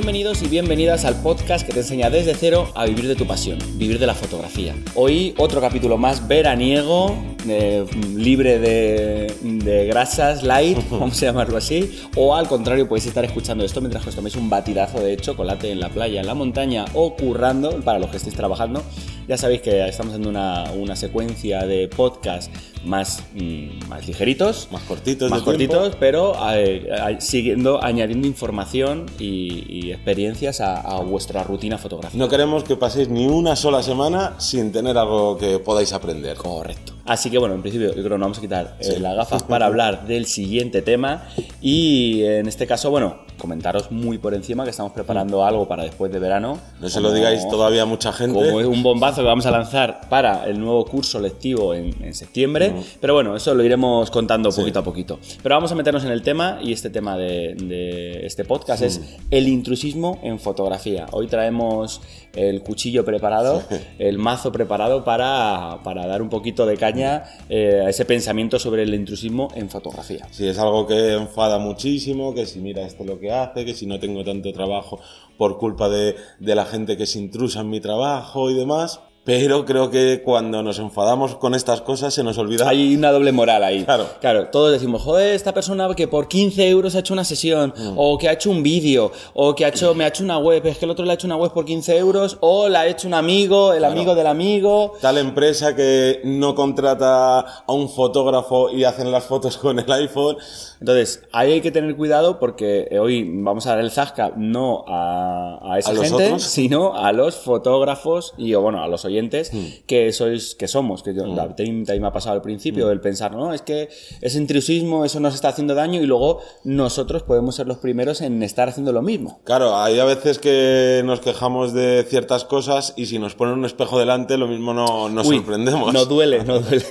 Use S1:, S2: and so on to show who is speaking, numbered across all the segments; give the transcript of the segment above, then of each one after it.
S1: Bienvenidos y bienvenidas al podcast que te enseña desde cero a vivir de tu pasión, vivir de la fotografía. Hoy otro capítulo más veraniego, eh, libre de, de grasas, light, vamos a llamarlo así, o al contrario podéis estar escuchando esto mientras os toméis un batidazo de chocolate en la playa, en la montaña o currando, para los que estéis trabajando. Ya sabéis que estamos haciendo una, una secuencia de podcast más, mm, más ligeritos,
S2: Más cortitos
S1: más
S2: de tiempo.
S1: cortitos, pero eh, eh, siguiendo, añadiendo información y, y experiencias a, a vuestra rutina fotográfica.
S2: No queremos que paséis ni una sola semana sin tener algo que podáis aprender.
S1: Correcto. Así que bueno, en principio yo creo que nos vamos a quitar eh, las gafas para hablar del siguiente tema y en este caso, bueno, comentaros muy por encima que estamos preparando algo para después de verano.
S2: No se lo digáis todavía a mucha gente.
S1: Como es un bombazo que vamos a lanzar para el nuevo curso lectivo en, en septiembre. Pero bueno, eso lo iremos contando poquito a poquito. Pero vamos a meternos en el tema y este tema de, de este podcast es el intrusismo en fotografía. Hoy traemos el cuchillo preparado, el mazo preparado para, para dar un poquito de caña eh, a ese pensamiento sobre el intrusismo en fotografía.
S2: Si es algo que enfada muchísimo, que si mira esto lo que hace, que si no tengo tanto trabajo por culpa de, de la gente que se intrusa en mi trabajo y demás. Pero creo que cuando nos enfadamos con estas cosas se nos olvida.
S1: Hay una doble moral ahí.
S2: Claro.
S1: Claro, todos decimos, joder, esta persona que por 15 euros ha hecho una sesión, o que ha hecho un vídeo, o que ha hecho, me ha hecho una web, es que el otro le ha hecho una web por 15 euros, o la ha hecho un amigo, el amigo del amigo.
S2: Tal empresa que no contrata a un fotógrafo y hacen las fotos con el iPhone.
S1: Entonces, ahí hay que tener cuidado porque eh, hoy vamos a dar el zasca no a, a esa
S2: ¿A los
S1: gente,
S2: otros?
S1: sino a los fotógrafos y o, bueno, a los oyentes
S2: Hmm.
S1: que sois, que somos, que yo, también, también me ha pasado al principio
S2: Hmm.
S1: el pensar, no, es que ese intrusismo, eso nos está haciendo daño y luego nosotros podemos ser los primeros en estar haciendo lo mismo.
S2: Claro, hay a veces que nos quejamos de ciertas cosas y si nos ponen un espejo delante, lo mismo no nos
S1: Uy,
S2: sorprendemos.
S1: No duele, no duele.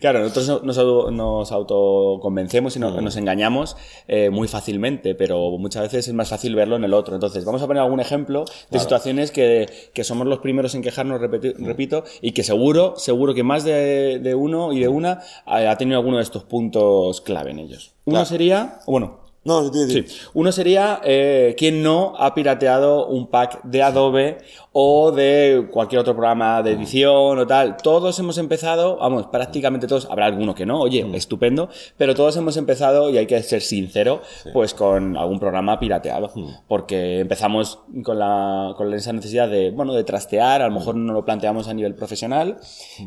S1: Claro, nosotros nos, nos autoconvencemos y
S2: Mm.
S1: nos, nos engañamos eh, muy fácilmente, pero muchas veces es más fácil verlo en el otro. Entonces, vamos a poner algún ejemplo de situaciones que, que somos los primeros en quejarnos, repeti-
S2: Mm.
S1: Repito, y que seguro, seguro que más de, de uno y de una ha, ha tenido alguno de estos puntos clave en ellos. Uno
S2: Claro.
S1: sería, bueno,
S2: No, di- di.
S1: Sí. Uno sería eh, quien no ha pirateado un pack de Adobe o de cualquier otro programa de edición o tal. Todos hemos empezado, vamos, prácticamente todos, habrá alguno que no, oye, estupendo, pero todos hemos empezado, y hay que ser sincero, pues con algún programa pirateado. Porque empezamos con, la, con esa necesidad de, bueno, de trastear, a lo mejor no lo planteamos a nivel profesional,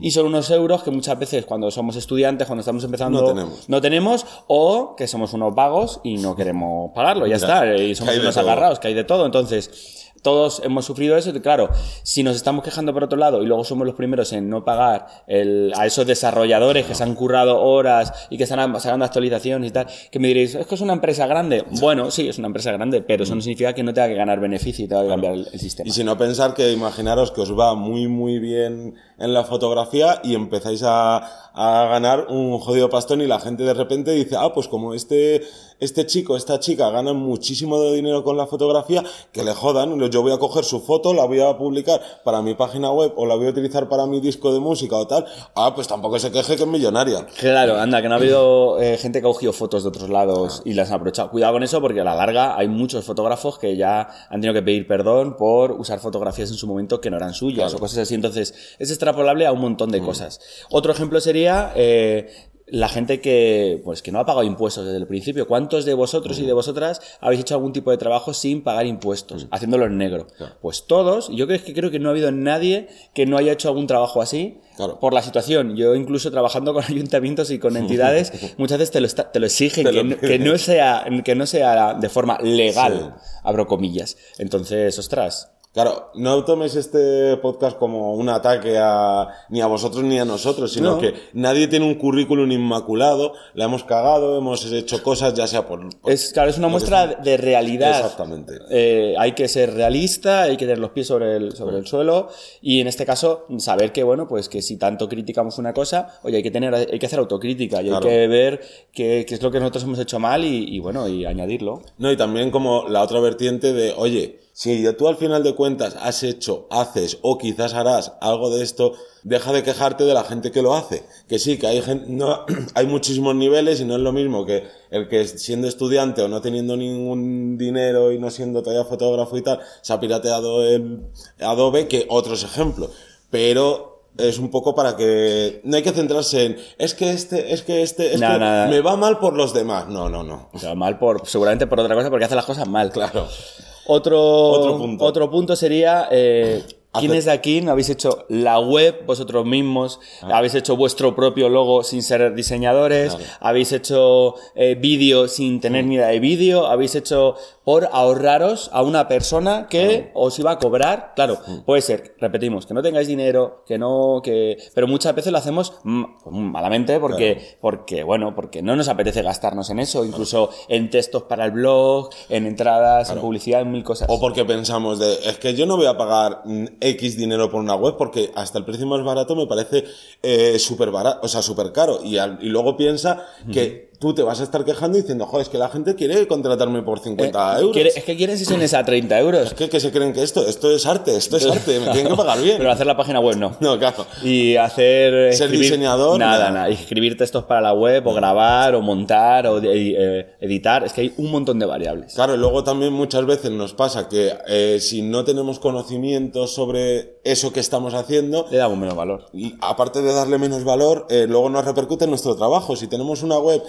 S1: y son unos euros que muchas veces cuando somos estudiantes, cuando estamos empezando,
S2: No tenemos.
S1: no tenemos, o que somos unos vagos y no queremos pagarlo, ya está, y somos unos agarrados, que hay de todo. Entonces, todos hemos sufrido eso, y claro, si nos estamos quejando por otro lado y luego somos los primeros en no pagar el- a esos desarrolladores que se han currado horas y que están sacando actualizaciones y tal, que me diréis, es que es una empresa grande. Bueno, sí, es una empresa grande, pero eso no significa que no tenga que ganar beneficio y tenga que cambiar el, el sistema.
S2: Y si no pensar que imaginaros que os va muy muy bien en la fotografía y empezáis a, a ganar un jodido pastón y la gente de repente dice, ah, pues como este, este chico, esta chica ganan muchísimo de dinero con la fotografía, que le jodan, yo voy a coger su foto, la voy a publicar para mi página web o la voy a utilizar para mi disco de música o tal, ah, pues tampoco se queje que es millonaria.
S1: Claro, anda, que no ha habido eh, gente que ha cogido fotos de otros lados y las han aprovechado. Cuidado con eso porque a la larga hay muchos fotógrafos que ya han tenido que pedir perdón por usar fotografías en su momento que no eran suyas o cosas así. Entonces, es extrapolable a un montón de cosas. Otro ejemplo sería eh, la gente que, pues, que no ha pagado impuestos desde el principio. ¿Cuántos de vosotros y de vosotras habéis hecho algún tipo de trabajo sin pagar impuestos, haciéndolo en negro? Pues todos, yo creo que creo que no ha habido nadie que no haya hecho algún trabajo así
S2: Claro.
S1: por la situación. Yo incluso trabajando con ayuntamientos y con entidades, muchas veces te lo, está- te lo exigen,
S2: Te
S1: que,
S2: lo
S1: no,
S2: piden.
S1: que no sea, que no sea de forma legal, abro comillas. Entonces, ostras,
S2: Claro, no toméis este podcast como un ataque a, ni a vosotros ni a nosotros, sino
S1: No.
S2: que nadie tiene un currículum inmaculado, la hemos cagado, hemos hecho cosas ya sea por... por-
S1: es, claro, es una muestra de realidad.
S2: Exactamente.
S1: Eh, hay que ser realista, hay que tener los pies sobre el, sobre el suelo y en este caso saber que, bueno, pues que si tanto criticamos una cosa, oye, hay que tener, hay que hacer autocrítica y
S2: Claro.
S1: hay que ver qué, qué es lo que nosotros hemos hecho mal y, y, bueno, y añadirlo.
S2: No, y también como la otra vertiente de, oye, Si tú al final de cuentas has hecho, haces o quizás harás algo de esto, deja de quejarte de la gente que lo hace. Que sí, que hay gente, no, hay muchísimos niveles y no es lo mismo que el que siendo estudiante o no teniendo ningún dinero y no siendo todavía fotógrafo y tal, se ha pirateado el Adobe que otros ejemplos. Pero es un poco para que no hay que centrarse en es que este es que este es
S1: No,
S2: que
S1: no, no.
S2: me va mal por los demás no no no
S1: O sea, mal por, seguramente por otra cosa, porque hace las cosas mal.
S2: claro
S1: Otro,
S2: Otro punto.
S1: otro punto sería, eh, ¿quiénes de aquí no habéis hecho la web vosotros mismos? ¿Habéis hecho vuestro propio logo sin ser diseñadores?
S2: Ah. Claro.
S1: ¿Habéis hecho eh, vídeo sin tener ni idea de vídeo? ¿Habéis hecho por ahorraros a una persona que os iba a cobrar? Claro, puede ser, repetimos, que no tengáis dinero, que no, que... Pero muchas veces lo hacemos pues, malamente porque, porque, bueno, porque no nos apetece gastarnos en eso, incluso en textos para el blog, en entradas, en publicidad, en mil cosas.
S2: O porque pensamos de, es que yo no voy a pagar mm, X dinero por una web porque hasta el precio más barato me parece eh, súper barato, o sea, súper caro. Y, al- y luego piensa que tú te vas a estar quejando diciendo, joder, es que la gente quiere contratarme por 50 euros.
S1: Eh, Quiere- es que quieren sesiones a 30 euros.
S2: Es que, que se creen que esto, esto es arte, esto es arte, me tienen que pagar bien.
S1: Pero hacer la página web no.
S2: No, claro.
S1: Y hacer.
S2: Ser
S1: escribir-
S2: diseñador,
S1: Nada,
S2: nada.
S1: escribir textos para la web, o grabar, o montar, o eh, editar. Es que hay un montón de variables.
S2: Claro, y luego también muchas veces nos pasa que eh, si no tenemos conocimiento sobre eso que estamos haciendo,
S1: Le damos menos valor.
S2: Y aparte de darle menos valor, eh, luego nos repercute en nuestro trabajo. Si tenemos una web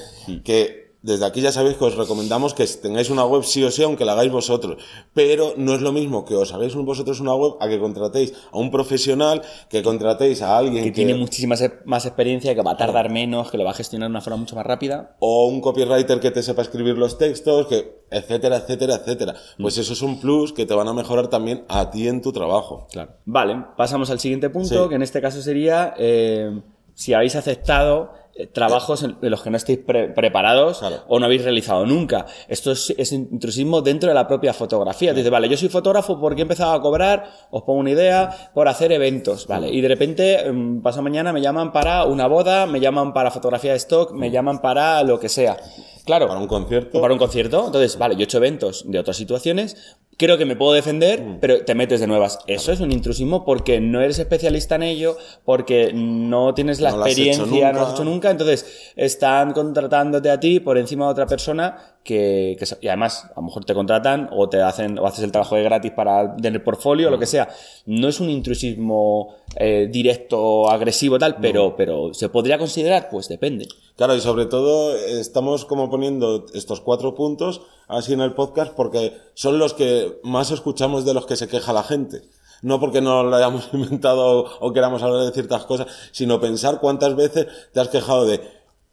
S2: que desde aquí ya sabéis que os recomendamos que tengáis una web sí o sí, aunque la hagáis vosotros. Pero no es lo mismo que os hagáis vosotros una web a que contratéis a un profesional, que contratéis a alguien
S1: Que tiene muchísima se- más experiencia, que va a tardar menos, que lo va a gestionar de una forma mucho más rápida.
S2: o un copywriter que te sepa escribir los textos, que etcétera, etcétera, etcétera. Pues eso es un plus que te van a mejorar también a ti en tu trabajo.
S1: Claro. Vale, pasamos al siguiente punto,
S2: Sí.
S1: que en este caso sería eh, si habéis aceptado trabajos en los que no estéis pre- preparados
S2: Claro.
S1: o no habéis realizado nunca. Esto es, es intrusismo dentro de la propia fotografía. Dices, vale, yo soy fotógrafo porque he empezado a cobrar, os pongo una idea, por hacer eventos, ¿vale? Y de repente, mm, pasado mañana me llaman para una boda, me llaman para fotografía de stock, me llaman para lo que sea. Claro.
S2: Para un concierto.
S1: Para un concierto. Entonces, vale, yo he hecho eventos de otras situaciones, creo que me puedo defender,
S2: Mm.
S1: pero te metes de nuevas. Eso es un intrusismo porque no eres especialista en ello, porque no tienes la
S2: No
S1: experiencia, no lo has hecho nunca. Entonces, están contratándote a ti por encima de otra persona que, que y además, a lo mejor te contratan o te hacen, o haces el trabajo de gratis para tener portfolio,
S2: Mm.
S1: lo que sea. No es un intrusismo eh, directo, agresivo, tal, pero, pero ¿se podría considerar? Pues depende.
S2: Claro, y sobre todo estamos como poniendo estos cuatro puntos así en el podcast porque son los que más escuchamos de los que se queja la gente. No porque no lo hayamos inventado o queramos hablar de ciertas cosas, sino pensar cuántas veces te has quejado de,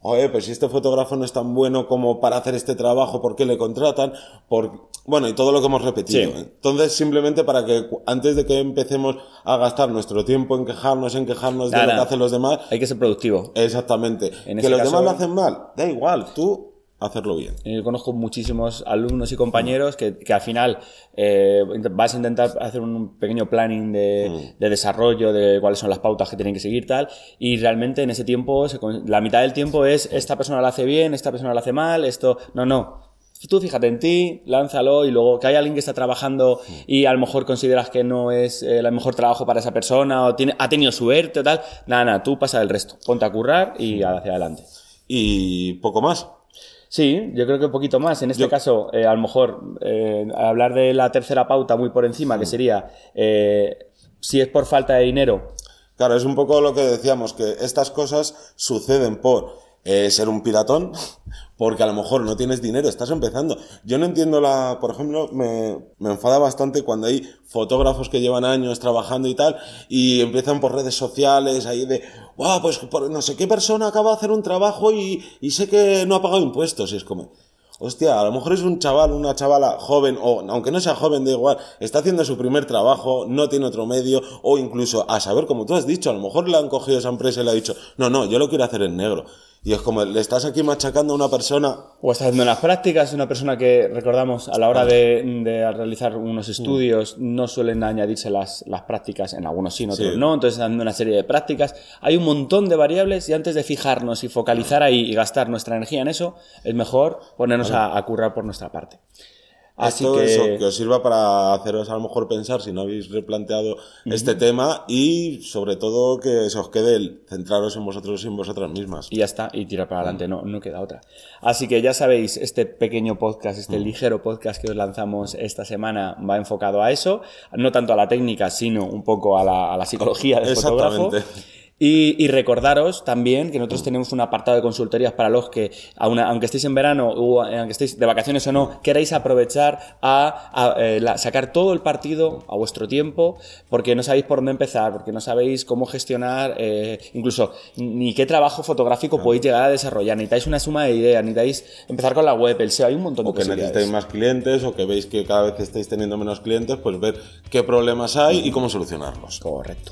S2: oye, pues si este fotógrafo no es tan bueno como para hacer este trabajo, ¿por qué le contratan? Por... Bueno, y todo lo que hemos repetido.
S1: Sí.
S2: Entonces, simplemente para que antes de que empecemos a gastar nuestro tiempo en quejarnos, en quejarnos de lo que hacen los demás,
S1: Hay que ser productivo.
S2: Exactamente.
S1: En
S2: que los
S1: caso-
S2: demás lo hacen mal, da igual, tú hacerlo bien.
S1: Yo conozco muchísimos alumnos y compañeros que, que al final eh, vas a intentar hacer un pequeño planning de, de desarrollo de cuáles son las pautas que tienen que seguir tal y realmente en ese tiempo se la mitad del tiempo es esta persona lo hace bien, esta persona lo hace mal, esto no no. Tú fíjate en ti, lánzalo y luego que hay alguien que está trabajando y a lo mejor consideras que no es eh, el mejor trabajo para esa persona o tiene, ha tenido suerte o tal, nada, nada, tú pasa el resto, ponte a currar y hacia adelante.
S2: Y poco más.
S1: Sí, yo creo que un poquito más. En este
S2: Yo-
S1: caso, eh, a lo mejor, eh, hablar de la tercera pauta muy por encima, que sería, eh, si es por falta de dinero,
S2: Claro, es un poco lo que decíamos, que estas cosas suceden por ser un piratón, porque a lo mejor no tienes dinero, estás empezando. Yo no entiendo la, por ejemplo, me, me enfada bastante cuando hay fotógrafos que llevan años trabajando y tal, y empiezan por redes sociales ahí de, wow, pues por no sé qué persona acaba de hacer un trabajo y, sé que no ha pagado impuestos, y es como, Hostia, a lo mejor es un chaval, una chavala joven, o aunque no sea joven, da igual, está haciendo su primer trabajo, no tiene otro medio, o incluso a saber, como tú has dicho, a lo mejor le han cogido esa empresa y le ha dicho, no, no, yo lo quiero hacer en negro. Y es como, le estás aquí machacando a una persona,
S1: o estás haciendo las prácticas, una persona que, recordamos, a la hora de, de realizar unos estudios, no suelen añadirse las, las prácticas, en algunos sí, en otros
S2: Sí.
S1: no, entonces dando una serie de prácticas. Hay un montón de variables y antes de fijarnos y focalizar ahí y gastar nuestra energía en eso, es mejor ponernos a, a currar por nuestra parte. Así
S2: Esto,
S1: que-
S2: eso, que os sirva para haceros a lo mejor pensar si no habéis replanteado este tema y sobre todo que se os quede el centraros en vosotros y en vosotras mismas.
S1: y ya está, y tirar para adelante, no, no queda otra. Así que ya sabéis, este pequeño podcast, este ligero podcast que os lanzamos esta semana va enfocado a eso, no tanto a la técnica, sino un poco a la, a la psicología del fotógrafo. Y, y recordaros también que nosotros tenemos un apartado de consultorías para los que, aun- aunque estéis en verano o aunque estéis de vacaciones o no, queráis aprovechar a, a, eh, la- sacar todo el partido a vuestro tiempo, porque no sabéis por dónde empezar, porque no sabéis cómo gestionar, eh, incluso ni qué trabajo fotográfico podéis llegar a desarrollar. Necesitáis una suma de ideas, necesitáis empezar con la web, el SEO, hay un montón de
S2: o que necesitáis más clientes o que veis que cada vez estáis teniendo menos clientes, pues ver qué problemas hay y cómo solucionarlos.
S1: Correcto.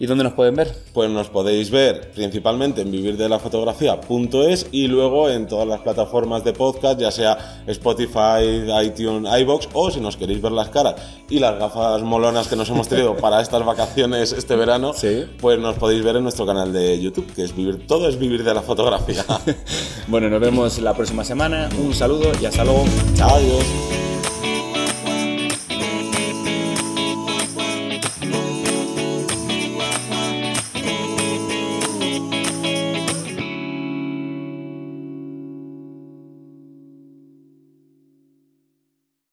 S1: ¿Y dónde nos pueden ver?
S2: Pues nos podéis ver principalmente en vivirdelafotografía.es y luego en todas las plataformas de podcast, ya sea Spotify, iTunes, iBox o si nos queréis ver las caras y las gafas molonas que nos hemos traído para estas vacaciones este verano,
S1: Sí.
S2: pues nos podéis ver en nuestro canal de YouTube, que es vivir todo es vivir de la fotografía.
S1: Bueno, nos vemos la próxima semana. Un saludo y hasta luego.
S2: Adiós.